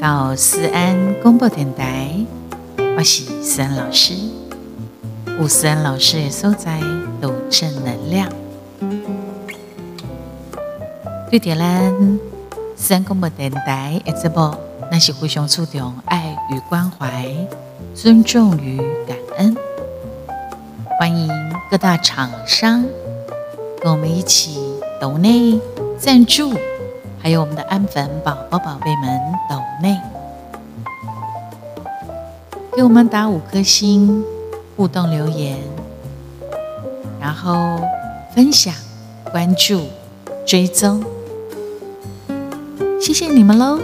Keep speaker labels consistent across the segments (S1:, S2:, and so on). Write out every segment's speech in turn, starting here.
S1: 到思安广播电台，我是思安老师。有思安老师的所在都正能量。对点咱思安广播电台一直播，那是互相注重爱与关怀、尊重与感恩。欢迎各大厂商跟我们一起抖内赞助。还有我们的安粉宝宝宝贝们，抖内给我们打五颗星，互动留言，然后分享、关注、追踪，谢谢你们喽！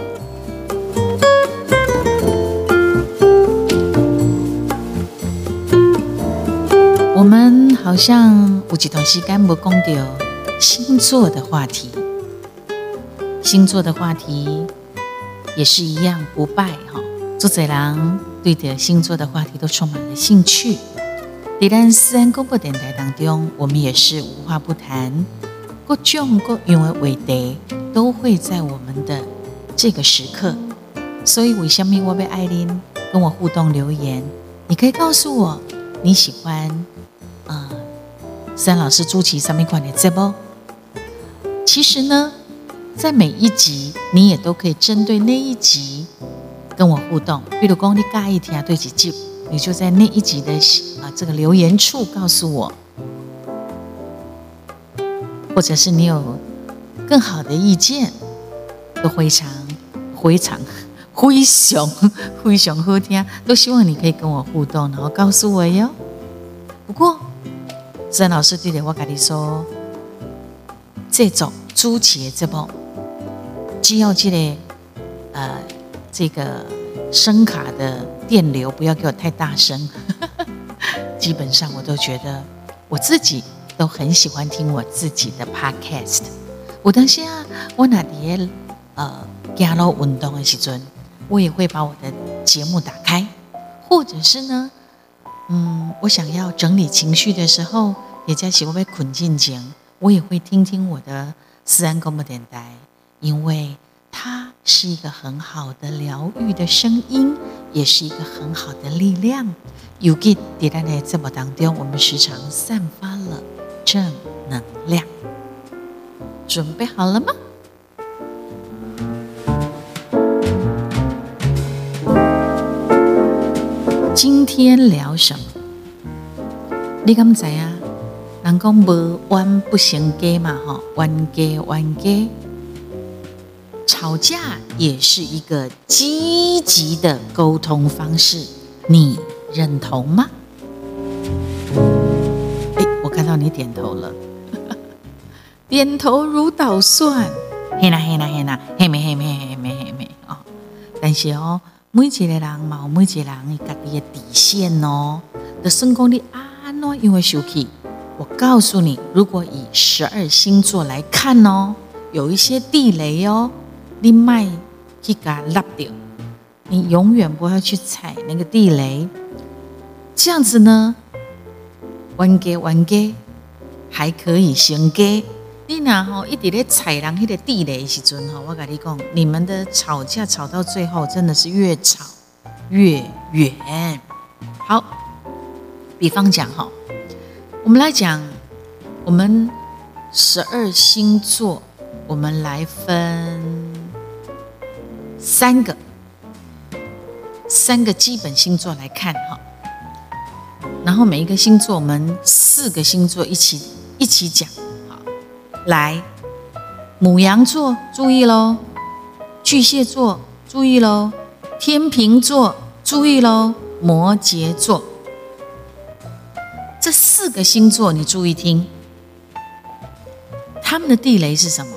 S1: 我们好像有几段时间没讲到星座的话题。星座的话题也是一样不败哈，作者郎对的星座的话题都充满了兴趣。在咱私人广播电台当中，我们也是无话不谈，各种各样的话题都会在我们的这个时刻。所以，为什么我被艾琳跟我互动留言？你可以告诉我你喜欢啊，三老师朱奇上面款的这不？其实呢。在每一集，你也都可以针对那一集跟我互动。比如讲，你尬一天啊，对几集，你就在那一集的啊这个留言处告诉我，或者是你有更好的意见，都非常非常非常非常好听，都希望你可以跟我互动，然后告诉我哟。不过，曾老师对的，我跟你说，这种朱杰这部。只要这个呃，这个声卡的电流不要给我太大声，基本上我都觉得我自己都很喜欢听我自己的 podcast。我当下我那天呃加了运动的时阵，我也会把我的节目打开，或者是呢，嗯，我想要整理情绪的时候，也在喜欢被困进前，我也会听听我的私人广播电台。因为它是一个很好的疗愈的声音，也是一个很好的力量。有给迭代的这么当中，我们时常散发了正能量。准备好了吗？今天聊什么？你敢知啊？人讲无冤不成家嘛，吼，冤家冤家。吵架也是一个积极的沟通方式，你认同吗？哎，我看到你点头了，点头如捣蒜，嘿啦嘿啦嘿啦，嘿咩嘿咩嘿咩嘿咩哦。但是哦，每一个人嘛，每一个人家己的底线哦。的成功的啊喏，因为生气，我告诉你，如果以十二星座来看哦，有一些地雷哦。你迈去给它拉掉，你永远不要去踩那个地雷。这样子呢，弯给弯给还可以行给。你那吼一直咧踩人迄个地雷时阵吼，我跟你讲，你们的吵架吵到最后真的是越吵越远。好，比方讲哈，我们来讲我们十二星座，我们来分。三个，三个基本星座来看哈，然后每一个星座，我们四个星座一起一起讲。哈，来，母羊座注意喽，巨蟹座注意喽，天平座注意喽，摩羯座，这四个星座你注意听，他们的地雷是什么？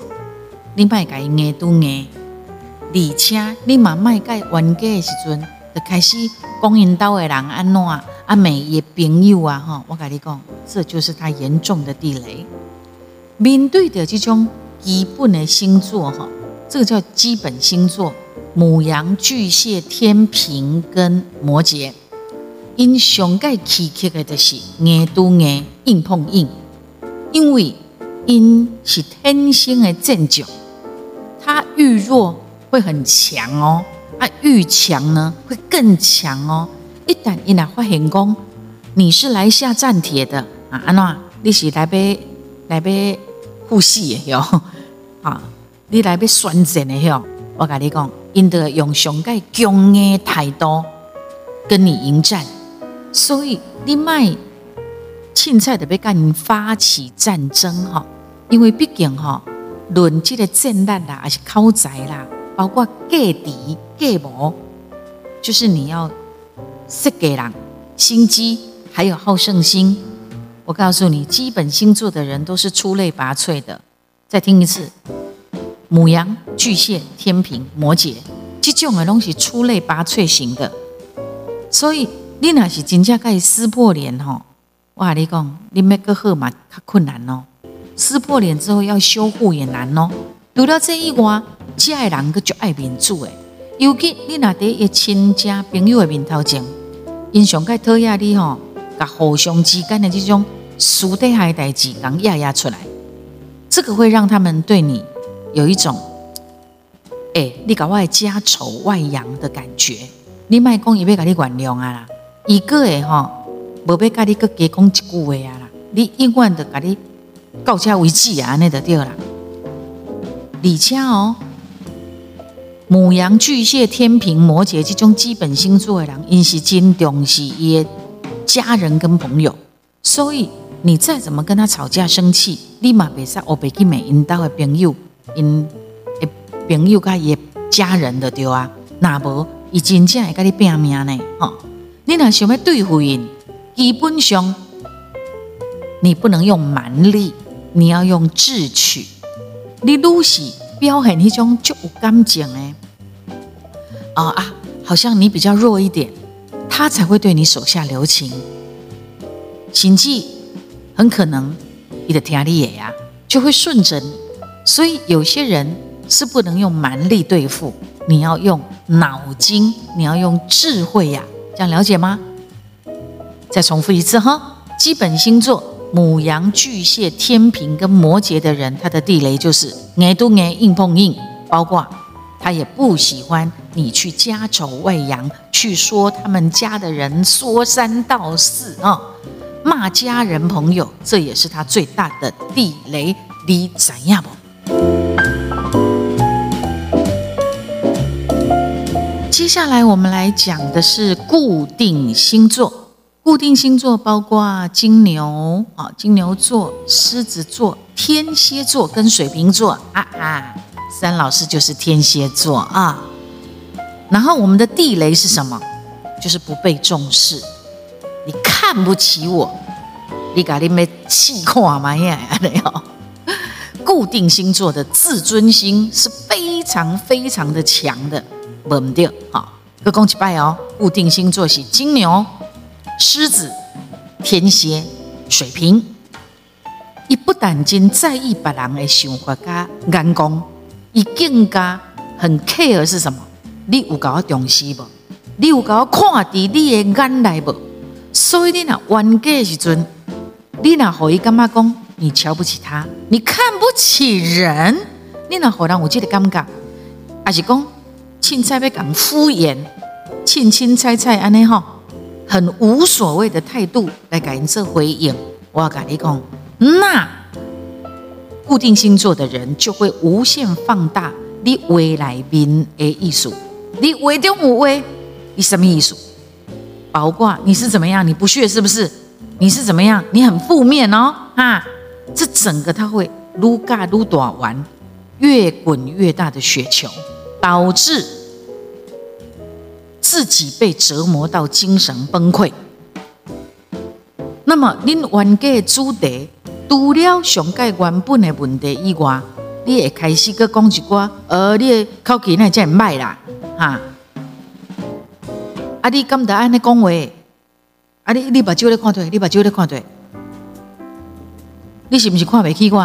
S1: 另外改硬都硬。而且你嘛卖介冤家的时阵，就开始讲因兜的人安怎啊，每一朋友啊，哈，我跟你讲，这就是他严重的地雷。面对的这种基本的星座，哈，这个叫基本星座：母羊、巨蟹、天平跟摩羯。因上盖起克的就是硬拄硬，硬碰硬，因为因是天生的正常，他遇弱。会很强哦，啊，愈强呢会更强哦。一旦伊若发现讲你是来下战帖的啊，安怎？你是来要来要护系的哟，啊，你来要宣战的哟。我跟你讲，因得用上盖强的态度跟你迎战，所以你卖凊彩的要跟你发起战争哈，因为毕竟哈，论这个战力啦，还是口才啦，包括隔敌隔膜，就是你要识给人心机，还有好胜心。我告诉你，基本星座的人都是出类拔萃的。再听一次，母羊、巨蟹、天平、摩羯，这种的东西出类拔萃型的。所以你那是真正可以撕破脸吼，我跟你讲，你每个号码较困难哦。撕破脸之后要修复也难哦。除了这一外，这爱人个就爱面子诶。尤其你那在一亲戚朋友的面头前，因上该讨厌你吼，甲互相之间的这种。熟底下代志刚压压出来，这个会让他们对你有一种，哎，你搞外家丑外扬的感觉。你卖讲伊要甲你原谅啊啦，一个诶吼，无要甲你搁加讲一句话啊啦，你永远的甲你到此为止啊，那就对啦。而且哦，母羊、巨蟹、天平、摩羯这种基本星座的人，因是真重视伊的家人跟朋友，所以。你再怎么跟他吵架生气，立马别使我袂去美因到的朋友，因的朋友甲伊家人的对啊，那无伊真正会甲你拼命呢，吼！你若想要对付因，基本上你不能用蛮力，你要用智取。你愈是表现迄种就有感情诶，啊啊，好像你比较弱一点，他才会对你手下留情。请记。很可能你的天力也呀就会顺着你，所以有些人是不能用蛮力对付，你要用脑筋，你要用智慧呀，这样了解吗？再重复一次哈，基本星座母羊、巨蟹、天平跟摩羯的人，他的地雷就是挨都挨硬碰硬，包括他也不喜欢你去家丑外扬，去说他们家的人说三道四啊。骂家人朋友，这也是他最大的地雷。你怎样不？接下来我们来讲的是固定星座。固定星座包括金牛啊、金牛座、狮子座、天蝎座跟水瓶座啊啊。三老师就是天蝎座啊。然后我们的地雷是什么？就是不被重视。你看不起我，你搞你没气垮吗？呀，没有。固定星座的自尊心是非常非常的强的，稳定。好，各恭喜拜哦。固定星座是金牛、狮子、天蝎、水瓶。伊不但真在意别人的想法加眼光，伊更加很 care 是什么？你有搞重视不？你有搞看伫你的眼内不？所以你若冤家时阵，你若互伊感觉讲你瞧不起他，你看不起人，你若互人有这个感觉，还是讲凊彩要讲敷衍，凊凊彩彩安尼吼，很无所谓的态度来给人做回应，我要跟你讲，那固定星座的人就会无限放大你未来面的艺术，你话中有话，你什么艺术？包括你是怎么样？你不屑是不是？你是怎么样？你很负面哦，啊！这整个他会撸嘎撸短玩，越滚越大的雪球，导致自己被折磨到精神崩溃。那么，恁冤家主题除了上盖原本的问题以外，你会开始搁讲一寡，呃，你的口气那真歹啦，哈！啊！你敢得安尼讲话？啊！你你把酒咧看对，你把酒咧看对，你是不是看不起我？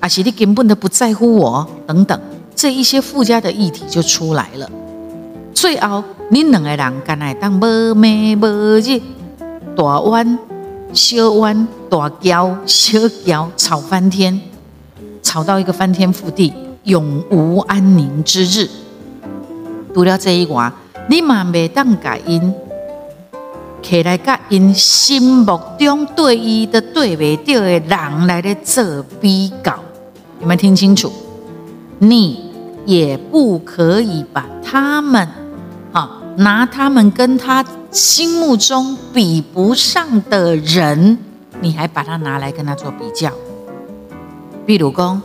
S1: 啊是你根本都不在乎我？等等，这一些附加的议题就出来了。最后，你两个人干来当无暝无日，大弯小弯，大交小交，吵翻天，吵到一个翻天覆地，永无安宁之日。除了这一外，你嘛未当甲因起来甲因心目中对伊的对袂着的人来咧做比较，有没有听清楚？你也不可以把他们，拿他们跟他心目中比不上的人，你还把他拿来跟他做比较。比如讲，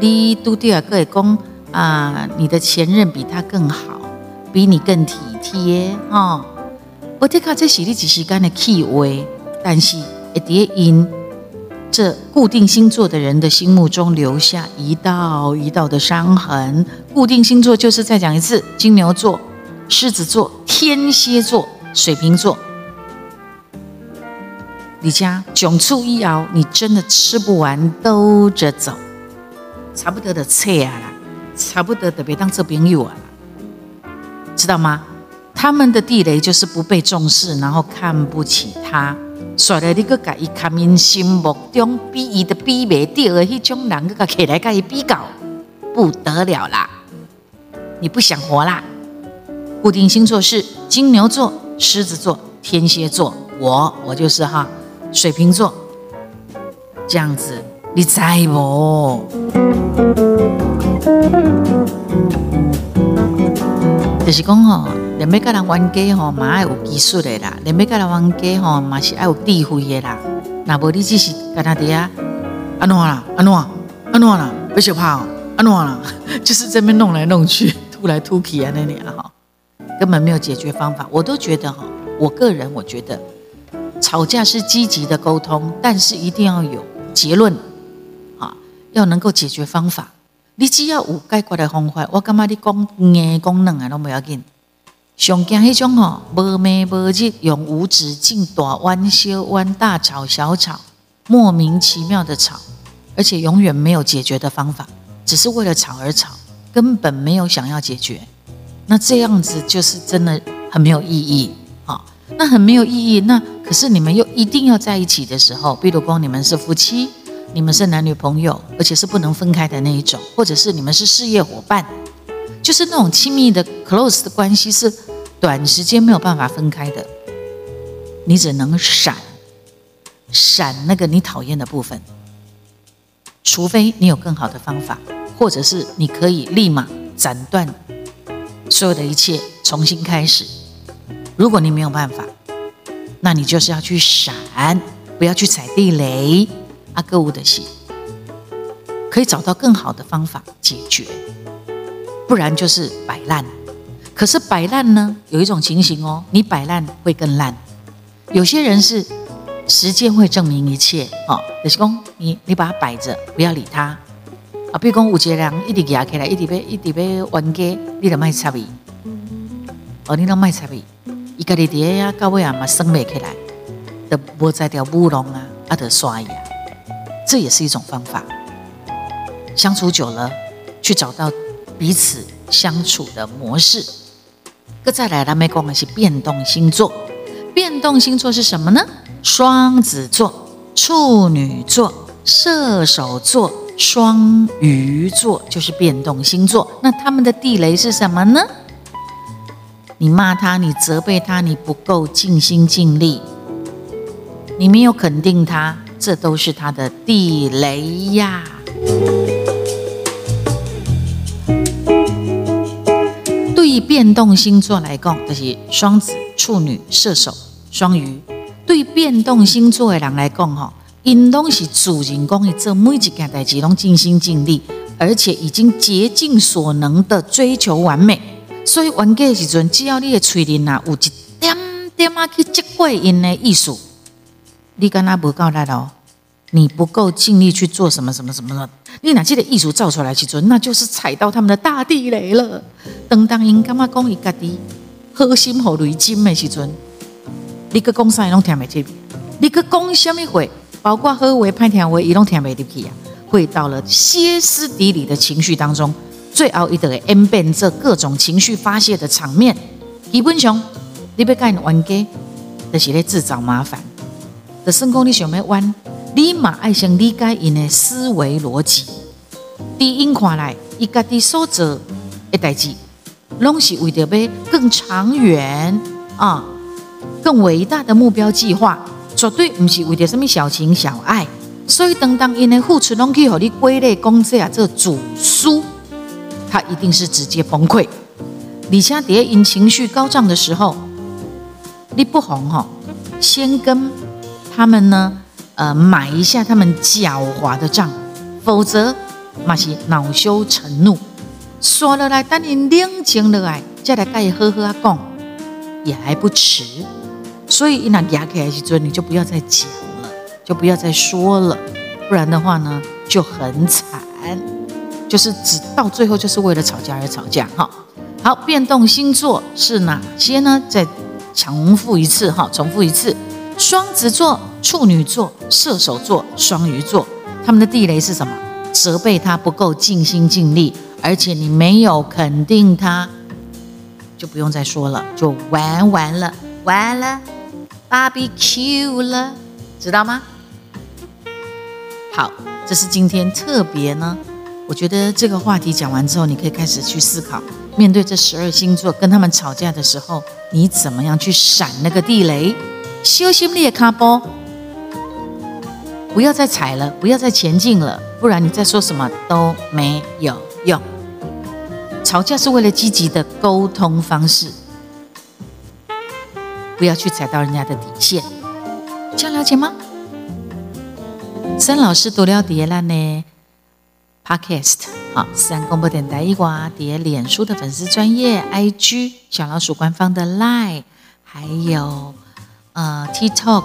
S1: 你拄着个会讲啊，你的前任比他更好，比你更体贴，哈。我睇下这是你一时间的气味，但是一叠因这固定星座的人的心目中留下一道一道的伤痕。固定星座就是再讲一次：金牛座、狮子座、天蝎座、水瓶座。你家囧出一熬，你真的吃不完兜着走，差不多的菜啊啦，差不多的别当做朋友啊，知道吗？他们的地雷就是不被重视，然后看不起他，所以你个甲伊看明心目中比伊的比袂掉的迄种人，个起来甲伊比较，不得了啦！你不想活啦？固定星座是金牛座、狮子座、天蝎座，我我就是哈水瓶座，这样子你在不？就是讲吼，连要甲人冤家吼，嘛爱有技术的啦；连要甲人冤家吼，嘛是爱有智慧的啦。那无你只是跟他底下安怎啦？安怎？安怎啦？不要怕哦，安怎啦？就是这边弄来弄去，突来突去啊那里啊哈，根本没有解决方法。我都觉得哈，我个人我觉得，吵架是积极的沟通，但是一定要有结论啊，要能够解决方法。你只要有解决的方法，我感觉你讲硬讲软啊，拢不要紧。上惊迄种吼，无眠无日，永无止境，大弯小弯，大吵小吵，莫名其妙的吵，而且永远没有解决的方法，只是为了吵而吵，根本没有想要解决。那这样子就是真的很没有意义啊！那很没有意义。那可是你们又一定要在一起的时候，比如说你们是夫妻。你们是男女朋友，而且是不能分开的那一种，或者是你们是事业伙伴，就是那种亲密的 close 的关系，是短时间没有办法分开的。你只能闪，闪那个你讨厌的部分，除非你有更好的方法，或者是你可以立马斩断所有的一切，重新开始。如果你没有办法，那你就是要去闪，不要去踩地雷。阿哥乌的戏，可以找到更好的方法解决，不然就是摆烂。可是摆烂呢，有一种情形哦，你摆烂会更烂。有些人是时间会证明一切哦。就是讲，你你把它摆着，不要理他啊。比如讲，有些人一直压起来，一直要一直要冤家，你就卖插伊。哦，你都卖插伊，伊家己爹呀，到尾啊嘛生袂起来，都无在条乌龙啊，啊得刷牙。这也是一种方法，相处久了，去找到彼此相处的模式。个再来，他们讲的是变动星座。变动星座是什么呢？双子座、处女座、射手座、双鱼座，就是变动星座。那他们的地雷是什么呢？你骂他，你责备他，你不够尽心尽力，你没有肯定他。这都是他的地雷呀。对于变动星座来讲，就是双子、处女、射手、双鱼。对变动星座的人来讲，哈，因拢是主人公，做每一件代志拢尽心尽力，而且已经竭尽所能的追求完美。所以完结的时阵，只要你的嘴里呐有一点点啊去接过因的意思。你跟他不够力哦，你不够尽力去做什么什么什么了。你哪记得艺术造出来去做，那就是踩到他们的大地雷了。等当因干嘛讲伊家己核心和雷金的时阵，你个讲啥伊拢听袂进，你个讲什么话，包括好话歹听话，伊拢听袂入去啊。会到了歇斯底里的情绪当中，最后一得 M 变这各种情绪发泄的场面，基本上你要干冤家，就是咧自找麻烦。的成功你想要弯，立马爱先理解因的思维逻辑。第一看来，伊家己所做的代志，拢是为着要更长远啊、更伟大的目标计划，绝对不是为着什么小情小爱。所以，当当因的付出拢去和你归类公司啊，这个主书，他一定是直接崩溃。李佳蝶因情绪高涨的时候，你不红哈，先跟他们呢，呃，买一下他们狡猾的账，否则嘛是恼羞成怒。刷了来，等你冷静了来，再来跟伊好好啊讲，也还不迟。所以，一拿牙起来时阵，你就不要再讲了，就不要再说了，不然的话呢，就很惨。就是只到最后，就是为了吵架而吵架哈。好，变动星座是哪些呢？再重复一次哈，重复一次：双子座、处女座、射手座、双鱼座。他们的地雷是什么？责备他不够尽心尽力。而且你没有肯定他，就不用再说了，就玩完了，完了，barbecue 了，知道吗？好，这是今天特别呢。我觉得这个话题讲完之后，你可以开始去思考，面对这十二星座跟他们吵架的时候，你怎么样去闪那个地雷？修心列卡波，不要再踩了，不要再前进了，不然你再说什么都没有用。吵架是为了积极的沟通方式，不要去踩到人家的底线，这样了解吗？三老师读了碟了呢，Podcast 好，三公播电台一瓜碟，脸书的粉丝专业，IG 小老鼠官方的 Line，还有呃 TikTok，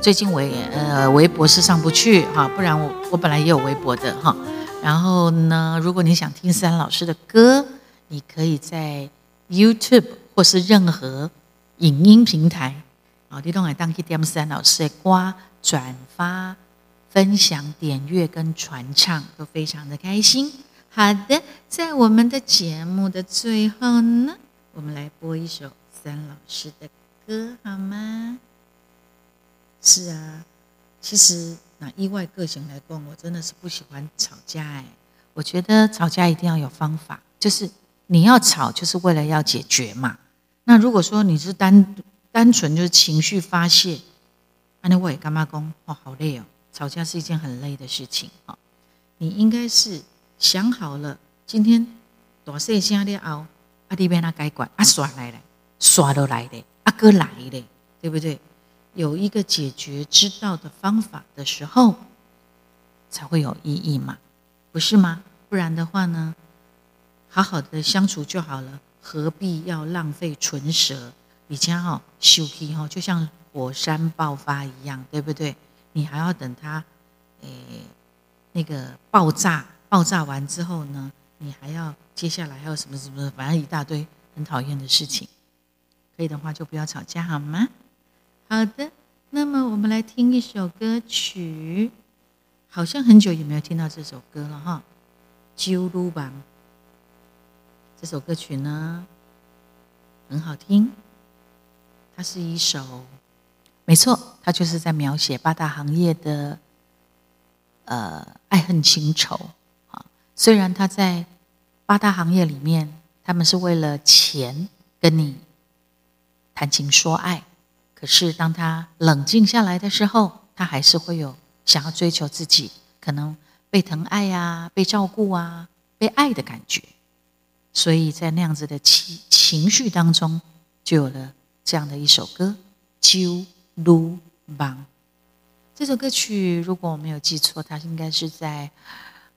S1: 最近微呃微博是上不去哈，不然我我本来也有微博的哈。然后呢，如果你想听三老师的歌，你可以在 YouTube 或是任何影音平台，啊，你都来当去点思安老师的歌，转发、分享、点阅跟传唱，都非常的开心。好的，在我们的节目的最后呢，我们来播一首三老师的歌，好吗？是啊，其实。那意外个性来讲，我真的是不喜欢吵架哎。我觉得吵架一定要有方法，就是你要吵，就是为了要解决嘛。那如果说你是单单纯就是情绪发泄，那我也干嘛讲哦，好累哦。吵架是一件很累的事情啊。你应该是想好了，今天大细声的熬，阿弟边那该管，阿耍来了，耍都来的，阿哥来的，对不对？有一个解决之道的方法的时候，才会有意义嘛，不是吗？不然的话呢，好好的相处就好了，何必要浪费唇舌？以前哈休息哈，就像火山爆发一样，对不对？你还要等它，诶，那个爆炸，爆炸完之后呢，你还要接下来还有什么什么，反正一大堆很讨厌的事情。可以的话，就不要吵架好吗？好的，那么我们来听一首歌曲，好像很久也没有听到这首歌了哈，《揪撸棒》这首歌曲呢很好听，它是一首，没错，它就是在描写八大行业的呃爱恨情仇啊。虽然他在八大行业里面，他们是为了钱跟你谈情说爱。可是，当他冷静下来的时候，他还是会有想要追求自己可能被疼爱呀、被照顾啊、被爱的感觉。所以在那样子的情情绪当中，就有了这样的一首歌《揪撸棒》。这首歌曲，如果我没有记错，它应该是在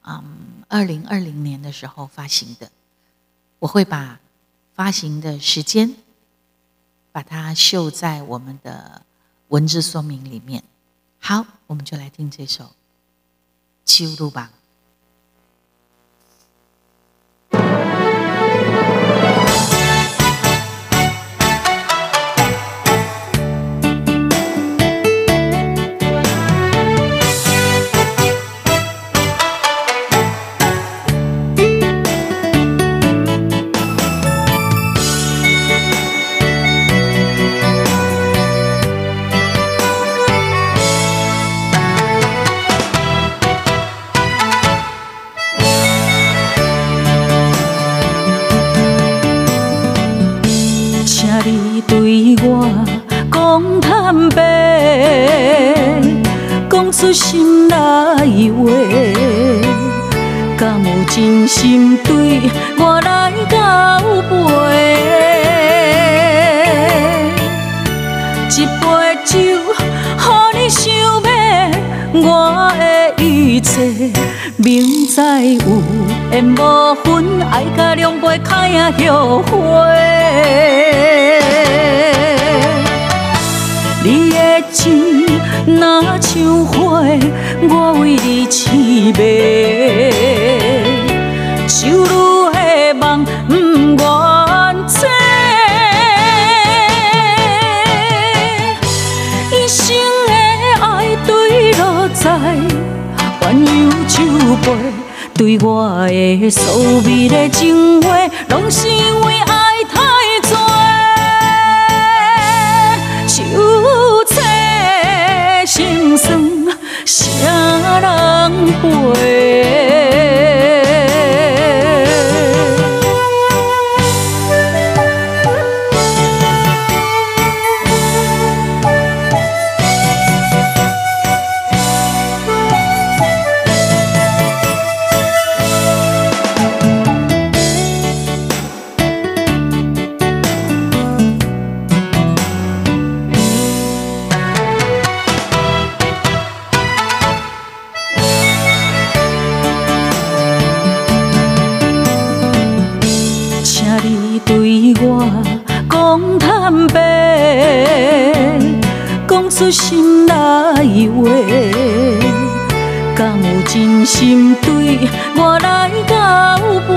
S1: 嗯二零二零年的时候发行的。我会把发行的时间。把它绣在我们的文字说明里面。好，我们就来听这首《秋露》吧。
S2: 一切。明知有缘无分，爱甲两杯开啊后悔。你的情若像花，我为你痴迷，手女的梦对我的所美的情话，拢是你对我讲坦白，讲出心内话，敢有真心对我来交陪？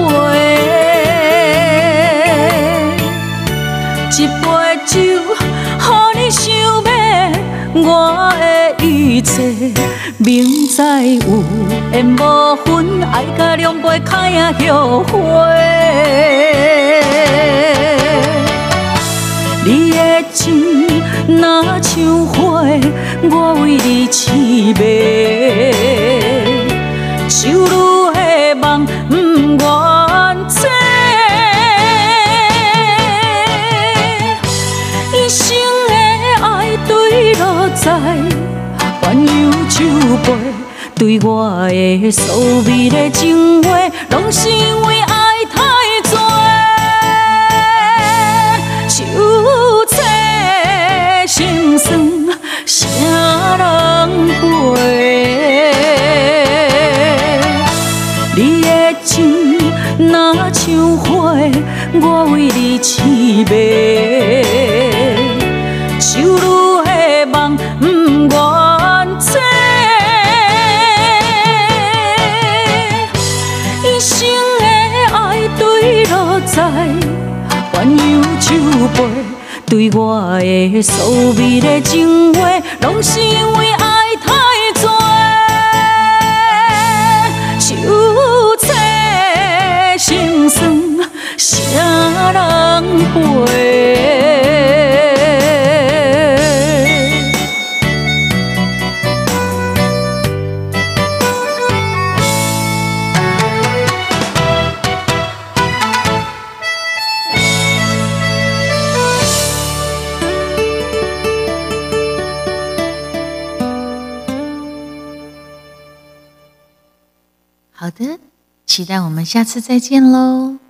S2: 一杯酒，予你想要我的一切。明知有缘无分，爱甲两杯开啊后悔。你的情。若像花，我为你痴迷，想你的梦不愿酒杯，对我的所美的情话，拢是因为爱太多，酒醉。心酸，谁人陪？你的情若像花，我为你痴迷，鸳鸯酒杯。对我的所美的情话，拢是因为爱太多，酒醉心酸，谁人陪？
S1: 期待我们下次再见喽。